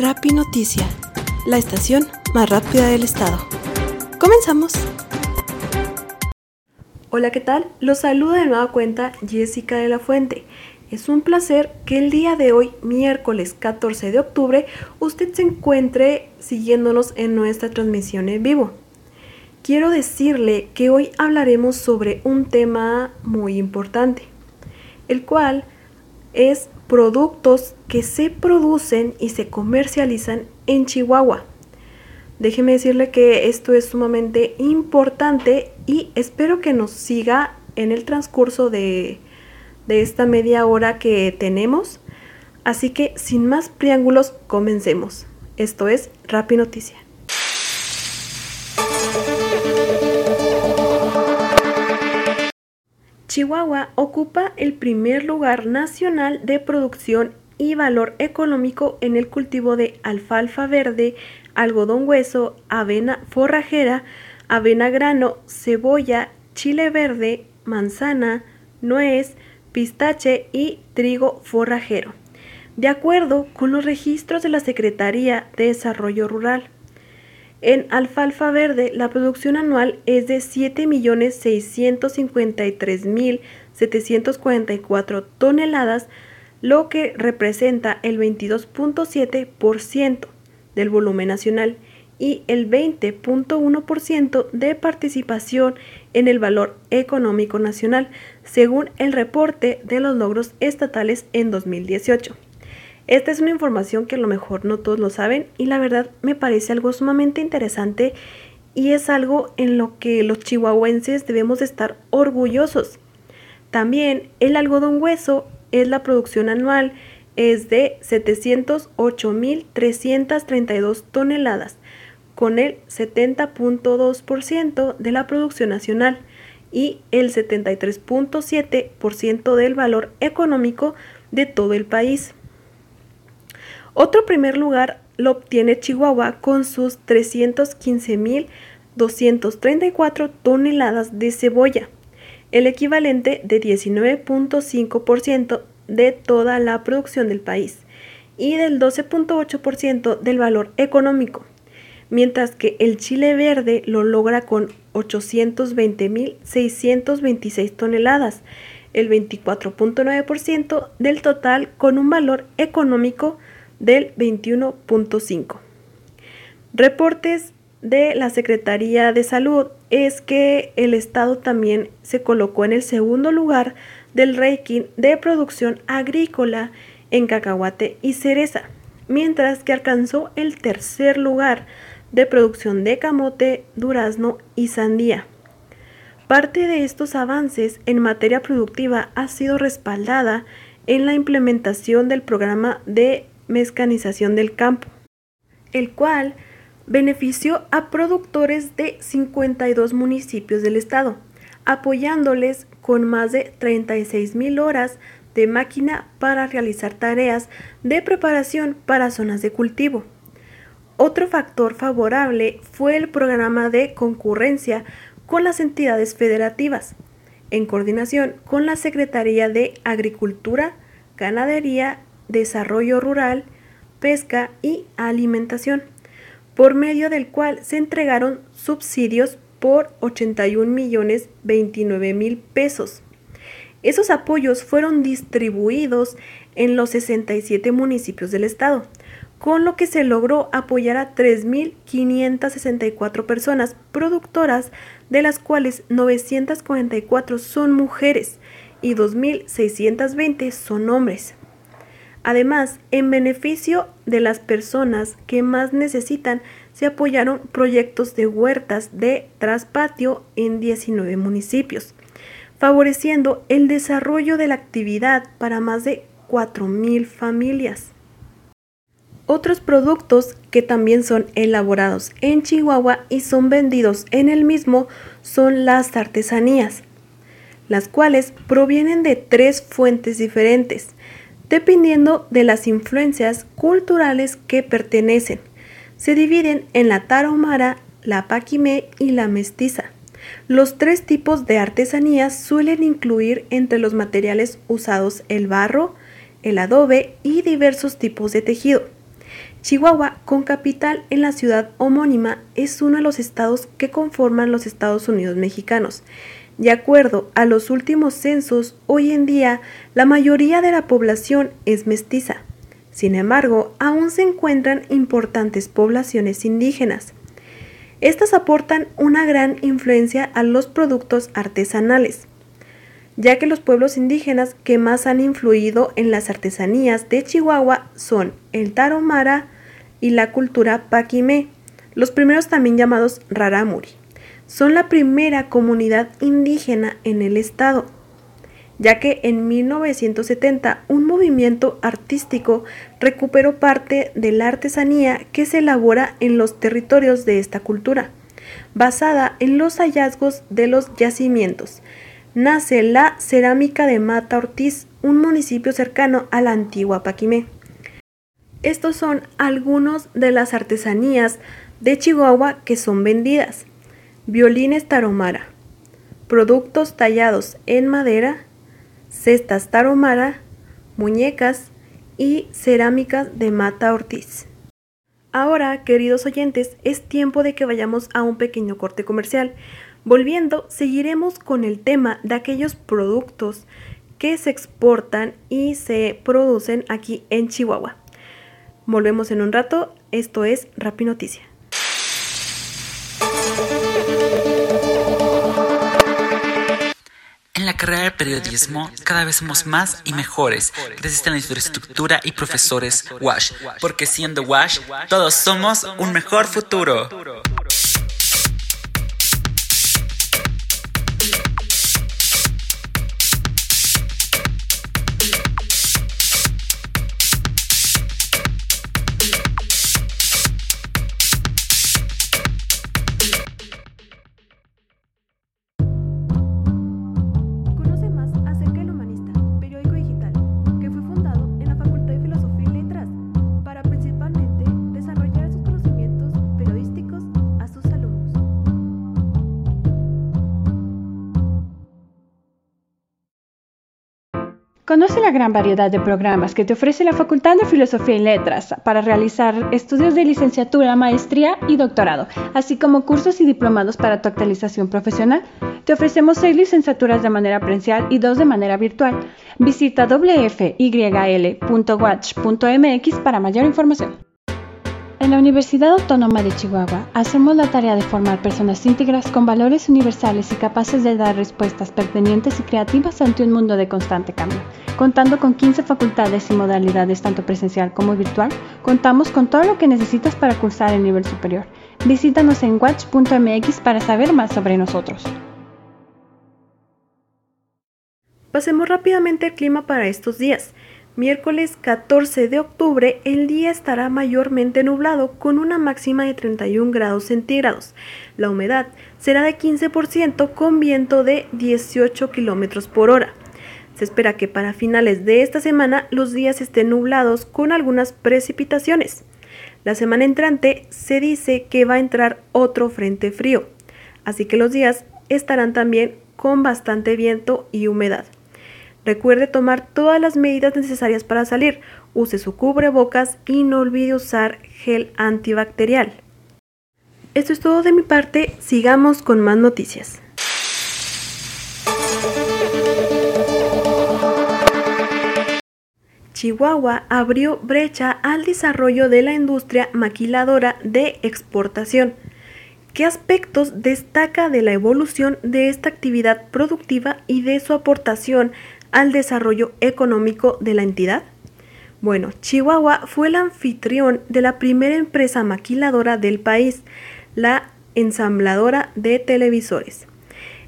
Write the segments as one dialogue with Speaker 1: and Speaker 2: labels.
Speaker 1: Rapi Noticia, la estación más rápida del estado. Comenzamos. Hola, ¿qué tal? Los saluda de nueva cuenta Jessica de la Fuente. Es un placer que el día de hoy, miércoles 14 de octubre, usted se encuentre siguiéndonos en nuestra transmisión en vivo. Quiero decirle que hoy hablaremos sobre un tema muy importante, el cual es productos que se producen y se comercializan en Chihuahua. Déjeme decirle que esto es sumamente importante y espero que nos siga en el transcurso de, de esta media hora que tenemos. Así que sin más preámbulos, comencemos. Esto es Rappi Noticia. Chihuahua ocupa el primer lugar nacional de producción y valor económico en el cultivo de alfalfa verde, algodón hueso, avena forrajera, avena grano, cebolla, chile verde, manzana, nuez, pistache y trigo forrajero, de acuerdo con los registros de la Secretaría de Desarrollo Rural. En alfalfa verde, la producción anual es de 7.653.744 toneladas, lo que representa el 22.7% del volumen nacional y el 20.1% de participación en el valor económico nacional, según el reporte de los logros estatales en 2018. Esta es una información que a lo mejor no todos lo saben y la verdad me parece algo sumamente interesante y es algo en lo que los chihuahuenses debemos estar orgullosos. También el algodón hueso es la producción anual es de 708.332 toneladas, con el 70.2% de la producción nacional y el 73.7% del valor económico de todo el país. Otro primer lugar lo obtiene Chihuahua con sus 315.234 toneladas de cebolla, el equivalente de 19.5% de toda la producción del país y del 12.8% del valor económico, mientras que el chile verde lo logra con 820.626 toneladas, el 24.9% del total con un valor económico del 21.5. Reportes de la Secretaría de Salud es que el estado también se colocó en el segundo lugar del ranking de producción agrícola en cacahuate y cereza, mientras que alcanzó el tercer lugar de producción de camote, durazno y sandía. Parte de estos avances en materia productiva ha sido respaldada en la implementación del programa de mecanización del campo, el cual benefició a productores de 52 municipios del estado, apoyándoles con más de 36 mil horas de máquina para realizar tareas de preparación para zonas de cultivo. Otro factor favorable fue el programa de concurrencia con las entidades federativas, en coordinación con la Secretaría de Agricultura, Ganadería desarrollo rural, pesca y alimentación, por medio del cual se entregaron subsidios por 81 millones 29 mil pesos. Esos apoyos fueron distribuidos en los 67 municipios del estado, con lo que se logró apoyar a 3.564 personas productoras, de las cuales 944 son mujeres y 2.620 son hombres. Además, en beneficio de las personas que más necesitan, se apoyaron proyectos de huertas de traspatio en 19 municipios, favoreciendo el desarrollo de la actividad para más de 4.000 familias. Otros productos que también son elaborados en Chihuahua y son vendidos en el mismo son las artesanías, las cuales provienen de tres fuentes diferentes dependiendo de las influencias culturales que pertenecen. Se dividen en la tarahumara, la paquimé y la mestiza. Los tres tipos de artesanías suelen incluir entre los materiales usados el barro, el adobe y diversos tipos de tejido. Chihuahua, con capital en la ciudad homónima, es uno de los estados que conforman los Estados Unidos mexicanos. De acuerdo a los últimos censos, hoy en día la mayoría de la población es mestiza. Sin embargo, aún se encuentran importantes poblaciones indígenas. Estas aportan una gran influencia a los productos artesanales, ya que los pueblos indígenas que más han influido en las artesanías de Chihuahua son el taromara y la cultura paquimé, los primeros también llamados raramuri. Son la primera comunidad indígena en el estado ya que en 1970 un movimiento artístico recuperó parte de la artesanía que se elabora en los territorios de esta cultura, basada en los hallazgos de los yacimientos. Nace la cerámica de Mata Ortiz, un municipio cercano a la antigua Paquimé. Estos son algunos de las artesanías de Chihuahua que son vendidas. Violines taromara, productos tallados en madera, cestas taromara, muñecas y cerámicas de Mata Ortiz. Ahora, queridos oyentes, es tiempo de que vayamos a un pequeño corte comercial. Volviendo, seguiremos con el tema de aquellos productos que se exportan y se producen aquí en Chihuahua. Volvemos en un rato, esto es Rapi Noticia.
Speaker 2: Del periodismo cada vez somos más y mejores gracias a la infraestructura y profesores WASH, porque siendo WASH todos somos un mejor futuro.
Speaker 3: Conoce la gran variedad de programas que te ofrece la Facultad de Filosofía y Letras para realizar estudios de licenciatura, maestría y doctorado, así como cursos y diplomados para tu actualización profesional. Te ofrecemos seis licenciaturas de manera presencial y dos de manera virtual. Visita wfyl.watch.mx para mayor información. En la Universidad Autónoma de Chihuahua hacemos la tarea de formar personas íntegras con valores universales y capaces de dar respuestas pertinentes y creativas ante un mundo de constante cambio. Contando con 15 facultades y modalidades tanto presencial como virtual, contamos con todo lo que necesitas para cursar el nivel superior. Visítanos en watch.mx para saber más sobre nosotros.
Speaker 1: Pasemos rápidamente al clima para estos días. Miércoles 14 de octubre el día estará mayormente nublado con una máxima de 31 grados centígrados. La humedad será de 15% con viento de 18 kilómetros por hora. Se espera que para finales de esta semana los días estén nublados con algunas precipitaciones. La semana entrante se dice que va a entrar otro frente frío, así que los días estarán también con bastante viento y humedad. Recuerde tomar todas las medidas necesarias para salir. Use su cubrebocas y no olvide usar gel antibacterial. Esto es todo de mi parte. Sigamos con más noticias. Chihuahua abrió brecha al desarrollo de la industria maquiladora de exportación. ¿Qué aspectos destaca de la evolución de esta actividad productiva y de su aportación al desarrollo económico de la entidad? Bueno, Chihuahua fue el anfitrión de la primera empresa maquiladora del país, la ensambladora de televisores.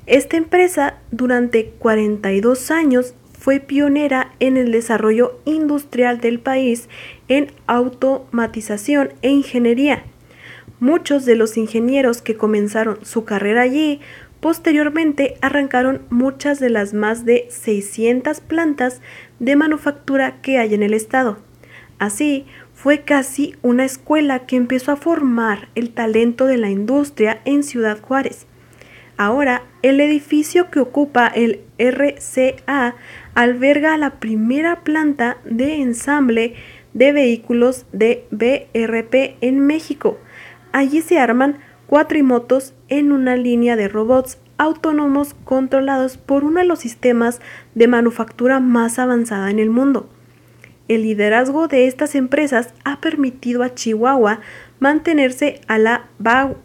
Speaker 1: Esta empresa durante 42 años fue pionera en el desarrollo industrial del país en automatización e ingeniería. Muchos de los ingenieros que comenzaron su carrera allí Posteriormente arrancaron muchas de las más de 600 plantas de manufactura que hay en el estado. Así, fue casi una escuela que empezó a formar el talento de la industria en Ciudad Juárez. Ahora, el edificio que ocupa el RCA alberga la primera planta de ensamble de vehículos de BRP en México. Allí se arman cuatrimotos en una línea de robots autónomos controlados por uno de los sistemas de manufactura más avanzada en el mundo. El liderazgo de estas empresas ha permitido a Chihuahua mantenerse a la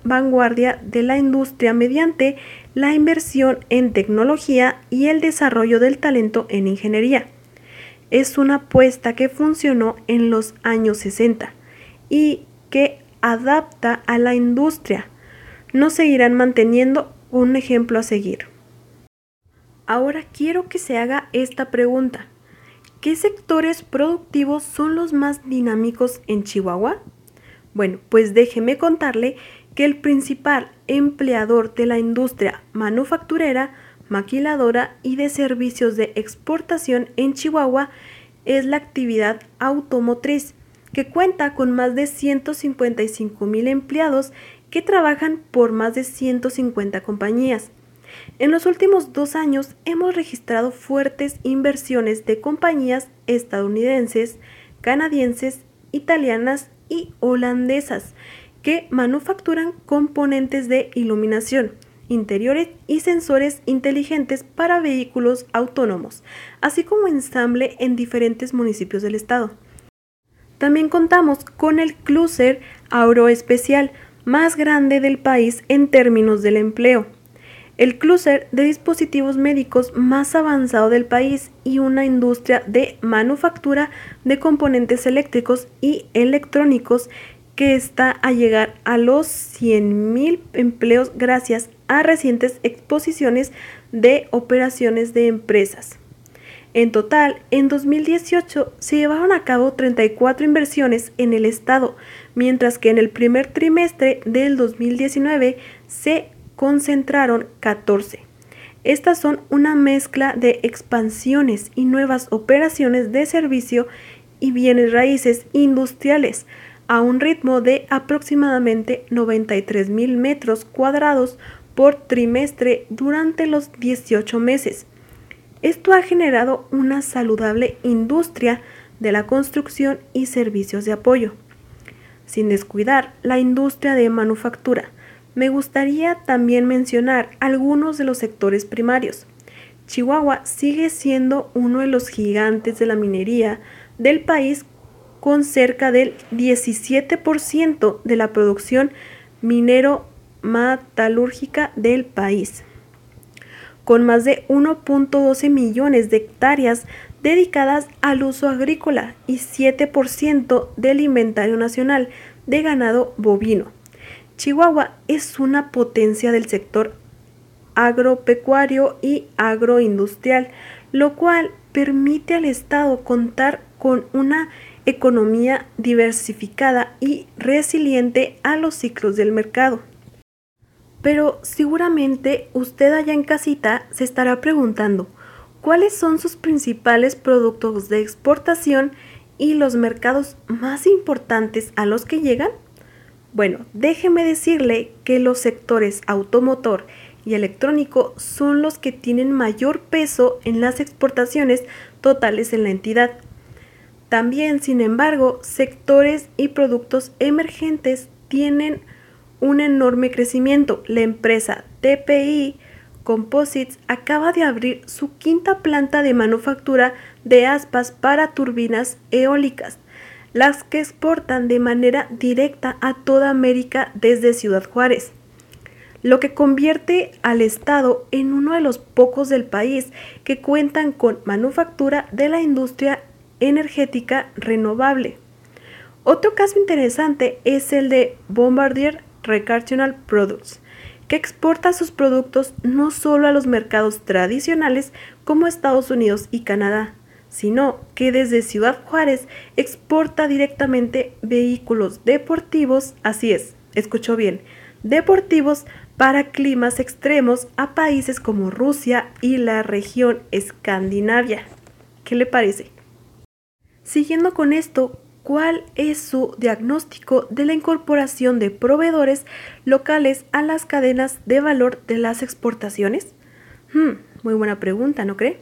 Speaker 1: vanguardia de la industria mediante la inversión en tecnología y el desarrollo del talento en ingeniería. Es una apuesta que funcionó en los años 60 y que adapta a la industria. No seguirán manteniendo un ejemplo a seguir. Ahora quiero que se haga esta pregunta. ¿Qué sectores productivos son los más dinámicos en Chihuahua? Bueno, pues déjeme contarle que el principal empleador de la industria manufacturera, maquiladora y de servicios de exportación en Chihuahua es la actividad automotriz, que cuenta con más de 155 mil empleados que trabajan por más de 150 compañías. En los últimos dos años hemos registrado fuertes inversiones de compañías estadounidenses, canadienses, italianas y holandesas que manufacturan componentes de iluminación, interiores y sensores inteligentes para vehículos autónomos, así como ensamble en diferentes municipios del estado. También contamos con el clúster aeroespecial más grande del país en términos del empleo, el clúster de dispositivos médicos más avanzado del país y una industria de manufactura de componentes eléctricos y electrónicos que está a llegar a los 100.000 empleos gracias a recientes exposiciones de operaciones de empresas. En total, en 2018 se llevaron a cabo 34 inversiones en el Estado, mientras que en el primer trimestre del 2019 se concentraron 14. Estas son una mezcla de expansiones y nuevas operaciones de servicio y bienes raíces industriales a un ritmo de aproximadamente 93 mil metros cuadrados por trimestre durante los 18 meses. Esto ha generado una saludable industria de la construcción y servicios de apoyo, sin descuidar la industria de manufactura, me gustaría también mencionar algunos de los sectores primarios. Chihuahua sigue siendo uno de los gigantes de la minería del país con cerca del 17% de la producción minero-metalúrgica del país, con más de 1.12 millones de hectáreas dedicadas al uso agrícola y 7% del inventario nacional de ganado bovino. Chihuahua es una potencia del sector agropecuario y agroindustrial, lo cual permite al Estado contar con una economía diversificada y resiliente a los ciclos del mercado. Pero seguramente usted allá en casita se estará preguntando, ¿cuáles son sus principales productos de exportación y los mercados más importantes a los que llegan? Bueno, déjeme decirle que los sectores automotor y electrónico son los que tienen mayor peso en las exportaciones totales en la entidad. También, sin embargo, sectores y productos emergentes tienen un enorme crecimiento. La empresa TPI Composites acaba de abrir su quinta planta de manufactura de aspas para turbinas eólicas las que exportan de manera directa a toda América desde Ciudad Juárez, lo que convierte al Estado en uno de los pocos del país que cuentan con manufactura de la industria energética renovable. Otro caso interesante es el de Bombardier Recreational Products, que exporta sus productos no solo a los mercados tradicionales como Estados Unidos y Canadá, sino que desde Ciudad Juárez exporta directamente vehículos deportivos, así es, escuchó bien, deportivos para climas extremos a países como Rusia y la región Escandinavia. ¿Qué le parece? Siguiendo con esto, ¿cuál es su diagnóstico de la incorporación de proveedores locales a las cadenas de valor de las exportaciones? Hmm, muy buena pregunta, ¿no cree?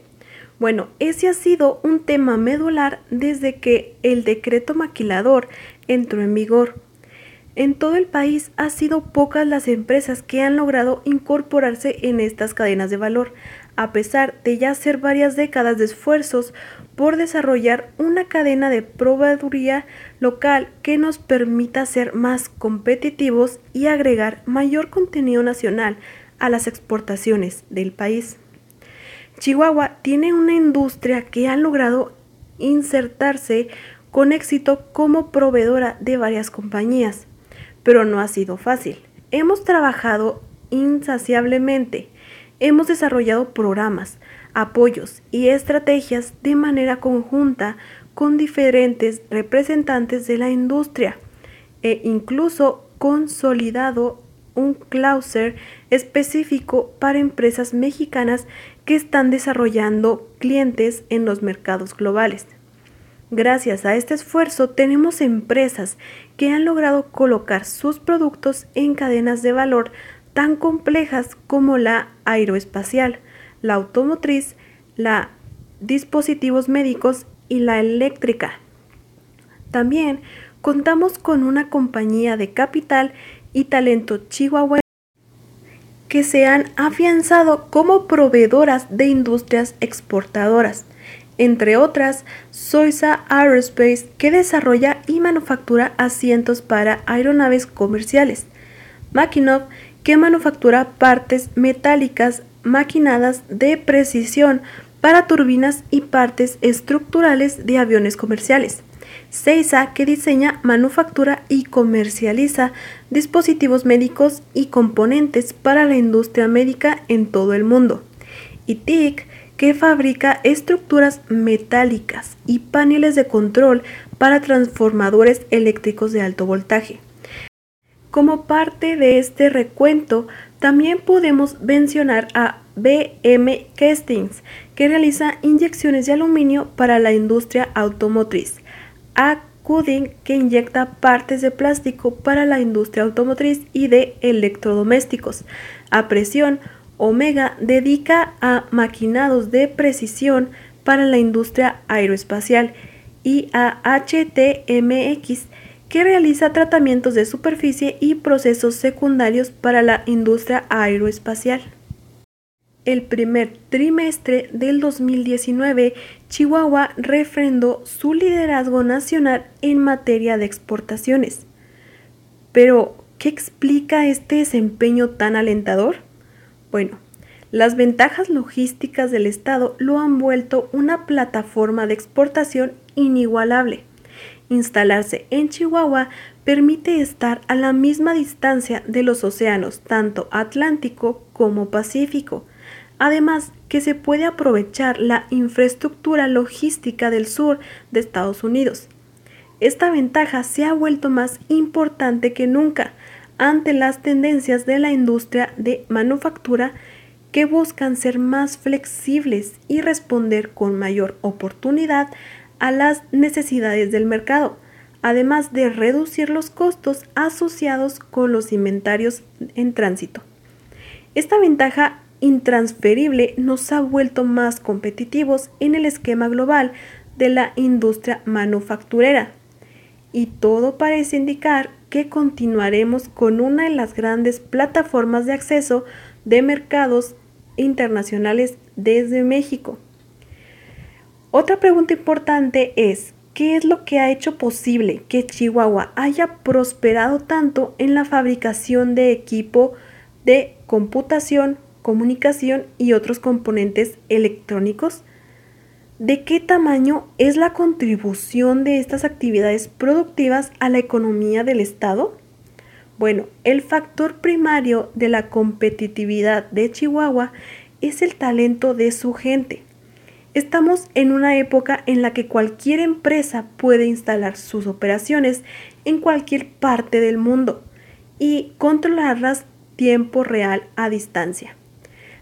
Speaker 1: Bueno, ese ha sido un tema medular desde que el decreto maquilador entró en vigor. En todo el país ha sido pocas las empresas que han logrado incorporarse en estas cadenas de valor, a pesar de ya hacer varias décadas de esfuerzos por desarrollar una cadena de proveeduría local que nos permita ser más competitivos y agregar mayor contenido nacional a las exportaciones del país. Chihuahua tiene una industria que ha logrado insertarse con éxito como proveedora de varias compañías, pero no ha sido fácil. Hemos trabajado insaciablemente, hemos desarrollado programas, apoyos y estrategias de manera conjunta con diferentes representantes de la industria e incluso consolidado un clauser específico para empresas mexicanas que están desarrollando clientes en los mercados globales. Gracias a este esfuerzo tenemos empresas que han logrado colocar sus productos en cadenas de valor tan complejas como la aeroespacial, la automotriz, la dispositivos médicos y la eléctrica. También contamos con una compañía de capital y talento chihuahua que se han afianzado como proveedoras de industrias exportadoras, entre otras Soisa Aerospace que desarrolla y manufactura asientos para aeronaves comerciales, Makinov que manufactura partes metálicas maquinadas de precisión para turbinas y partes estructurales de aviones comerciales. Seiza, que diseña, manufactura y comercializa dispositivos médicos y componentes para la industria médica en todo el mundo. Y TIC, que fabrica estructuras metálicas y paneles de control para transformadores eléctricos de alto voltaje. Como parte de este recuento, también podemos mencionar a BM Castings, que realiza inyecciones de aluminio para la industria automotriz a Cuding que inyecta partes de plástico para la industria automotriz y de electrodomésticos. A presión, Omega dedica a maquinados de precisión para la industria aeroespacial y a HTMX que realiza tratamientos de superficie y procesos secundarios para la industria aeroespacial el primer trimestre del 2019, Chihuahua refrendó su liderazgo nacional en materia de exportaciones. Pero, ¿qué explica este desempeño tan alentador? Bueno, las ventajas logísticas del Estado lo han vuelto una plataforma de exportación inigualable. Instalarse en Chihuahua permite estar a la misma distancia de los océanos, tanto Atlántico como Pacífico, Además, que se puede aprovechar la infraestructura logística del sur de Estados Unidos. Esta ventaja se ha vuelto más importante que nunca ante las tendencias de la industria de manufactura que buscan ser más flexibles y responder con mayor oportunidad a las necesidades del mercado, además de reducir los costos asociados con los inventarios en tránsito. Esta ventaja intransferible nos ha vuelto más competitivos en el esquema global de la industria manufacturera. Y todo parece indicar que continuaremos con una de las grandes plataformas de acceso de mercados internacionales desde México. Otra pregunta importante es, ¿qué es lo que ha hecho posible que Chihuahua haya prosperado tanto en la fabricación de equipo de computación comunicación y otros componentes electrónicos? ¿De qué tamaño es la contribución de estas actividades productivas a la economía del Estado? Bueno, el factor primario de la competitividad de Chihuahua es el talento de su gente. Estamos en una época en la que cualquier empresa puede instalar sus operaciones en cualquier parte del mundo y controlarlas tiempo real a distancia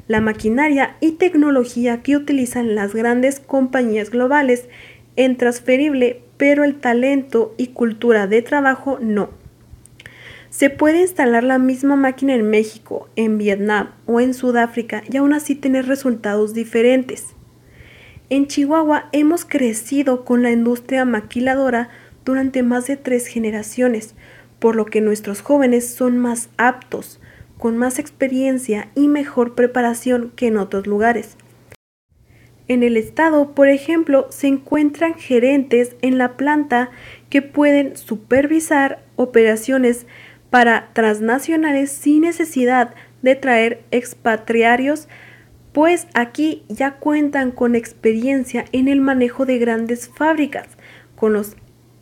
Speaker 1: la maquinaria y tecnología que utilizan las grandes compañías globales es transferible, pero el talento y cultura de trabajo no. Se puede instalar la misma máquina en México, en Vietnam o en Sudáfrica y aún así tener resultados diferentes. En Chihuahua hemos crecido con la industria maquiladora durante más de tres generaciones, por lo que nuestros jóvenes son más aptos, con más experiencia y mejor preparación que en otros lugares. En el estado, por ejemplo, se encuentran gerentes en la planta que pueden supervisar operaciones para transnacionales sin necesidad de traer expatriarios, pues aquí ya cuentan con experiencia en el manejo de grandes fábricas, con los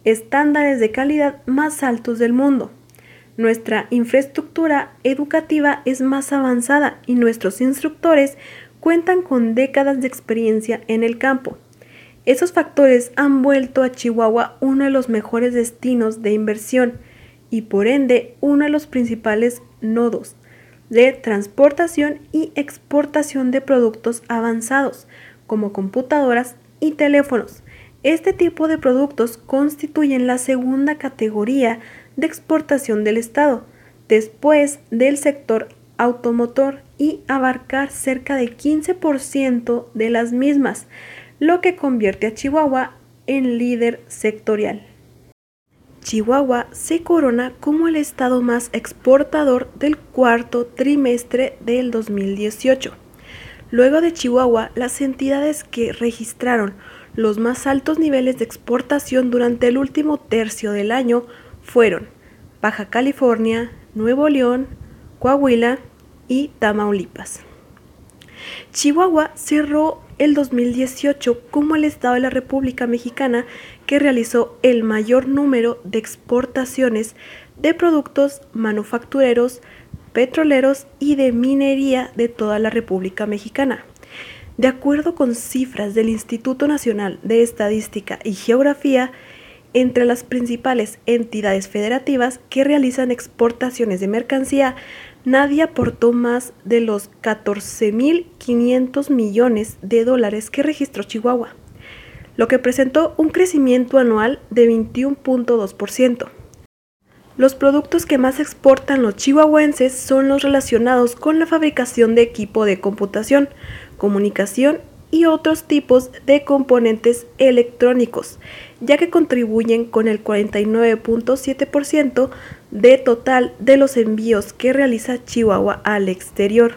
Speaker 1: estándares de calidad más altos del mundo. Nuestra infraestructura educativa es más avanzada y nuestros instructores cuentan con décadas de experiencia en el campo. Esos factores han vuelto a Chihuahua uno de los mejores destinos de inversión y por ende uno de los principales nodos de transportación y exportación de productos avanzados como computadoras y teléfonos. Este tipo de productos constituyen la segunda categoría de exportación del Estado, después del sector automotor y abarcar cerca de 15% de las mismas, lo que convierte a Chihuahua en líder sectorial. Chihuahua se corona como el estado más exportador del cuarto trimestre del 2018. Luego de Chihuahua, las entidades que registraron los más altos niveles de exportación durante el último tercio del año fueron Baja California, Nuevo León, Coahuila y Tamaulipas. Chihuahua cerró el 2018 como el Estado de la República Mexicana que realizó el mayor número de exportaciones de productos manufactureros, petroleros y de minería de toda la República Mexicana. De acuerdo con cifras del Instituto Nacional de Estadística y Geografía, entre las principales entidades federativas que realizan exportaciones de mercancía, nadie aportó más de los 14.500 millones de dólares que registró Chihuahua, lo que presentó un crecimiento anual de 21.2%. Los productos que más exportan los chihuahuenses son los relacionados con la fabricación de equipo de computación, comunicación y otros tipos de componentes electrónicos, ya que contribuyen con el 49.7% de total de los envíos que realiza Chihuahua al exterior.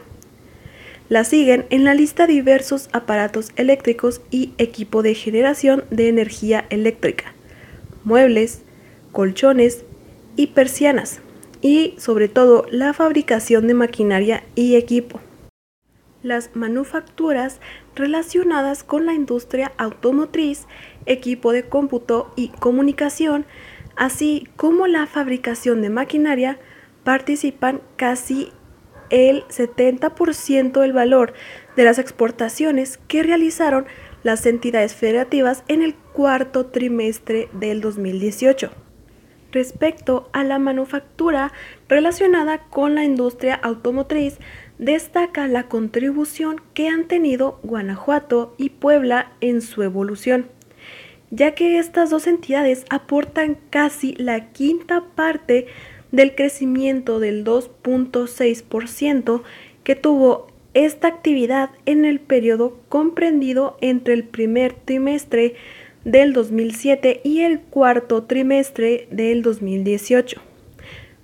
Speaker 1: La siguen en la lista diversos aparatos eléctricos y equipo de generación de energía eléctrica, muebles, colchones y persianas, y sobre todo la fabricación de maquinaria y equipo. Las manufacturas relacionadas con la industria automotriz, equipo de cómputo y comunicación, así como la fabricación de maquinaria, participan casi el 70% del valor de las exportaciones que realizaron las entidades federativas en el cuarto trimestre del 2018. Respecto a la manufactura relacionada con la industria automotriz, destaca la contribución que han tenido Guanajuato y Puebla en su evolución, ya que estas dos entidades aportan casi la quinta parte del crecimiento del 2.6% que tuvo esta actividad en el periodo comprendido entre el primer trimestre del 2007 y el cuarto trimestre del 2018.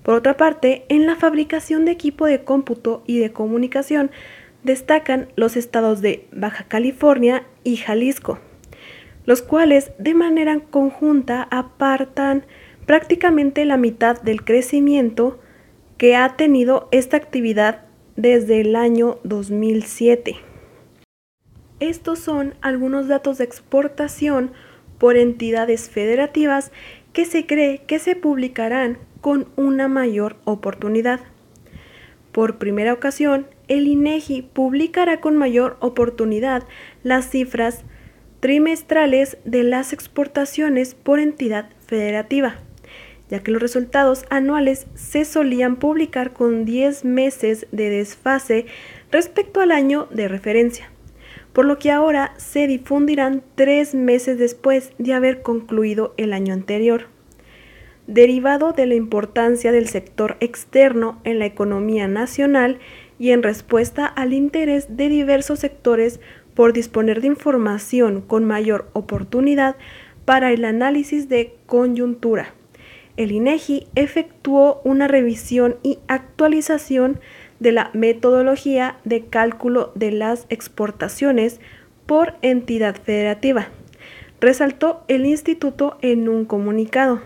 Speaker 1: Por otra parte, en la fabricación de equipo de cómputo y de comunicación destacan los estados de Baja California y Jalisco, los cuales de manera conjunta apartan prácticamente la mitad del crecimiento que ha tenido esta actividad desde el año 2007. Estos son algunos datos de exportación por entidades federativas que se cree que se publicarán con una mayor oportunidad. Por primera ocasión, el INEGI publicará con mayor oportunidad las cifras trimestrales de las exportaciones por entidad federativa, ya que los resultados anuales se solían publicar con 10 meses de desfase respecto al año de referencia, por lo que ahora se difundirán tres meses después de haber concluido el año anterior derivado de la importancia del sector externo en la economía nacional y en respuesta al interés de diversos sectores por disponer de información con mayor oportunidad para el análisis de coyuntura. El INEGI efectuó una revisión y actualización de la metodología de cálculo de las exportaciones por entidad federativa, resaltó el instituto en un comunicado.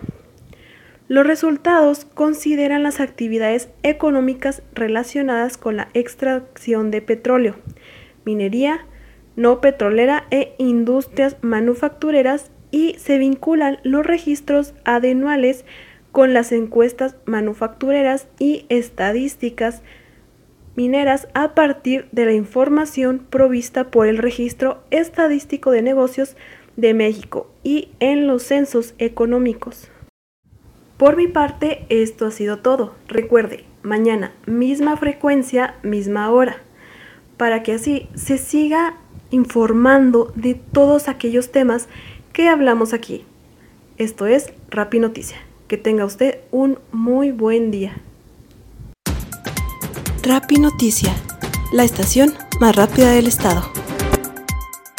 Speaker 1: Los resultados consideran las actividades económicas relacionadas con la extracción de petróleo, minería, no petrolera e industrias manufactureras y se vinculan los registros anuales con las encuestas manufactureras y estadísticas mineras a partir de la información provista por el Registro Estadístico de Negocios de México y en los censos económicos. Por mi parte, esto ha sido todo. Recuerde, mañana misma frecuencia, misma hora, para que así se siga informando de todos aquellos temas que hablamos aquí. Esto es Rapi Noticia. Que tenga usted un muy buen día.
Speaker 4: Rapi Noticia, la estación más rápida del estado.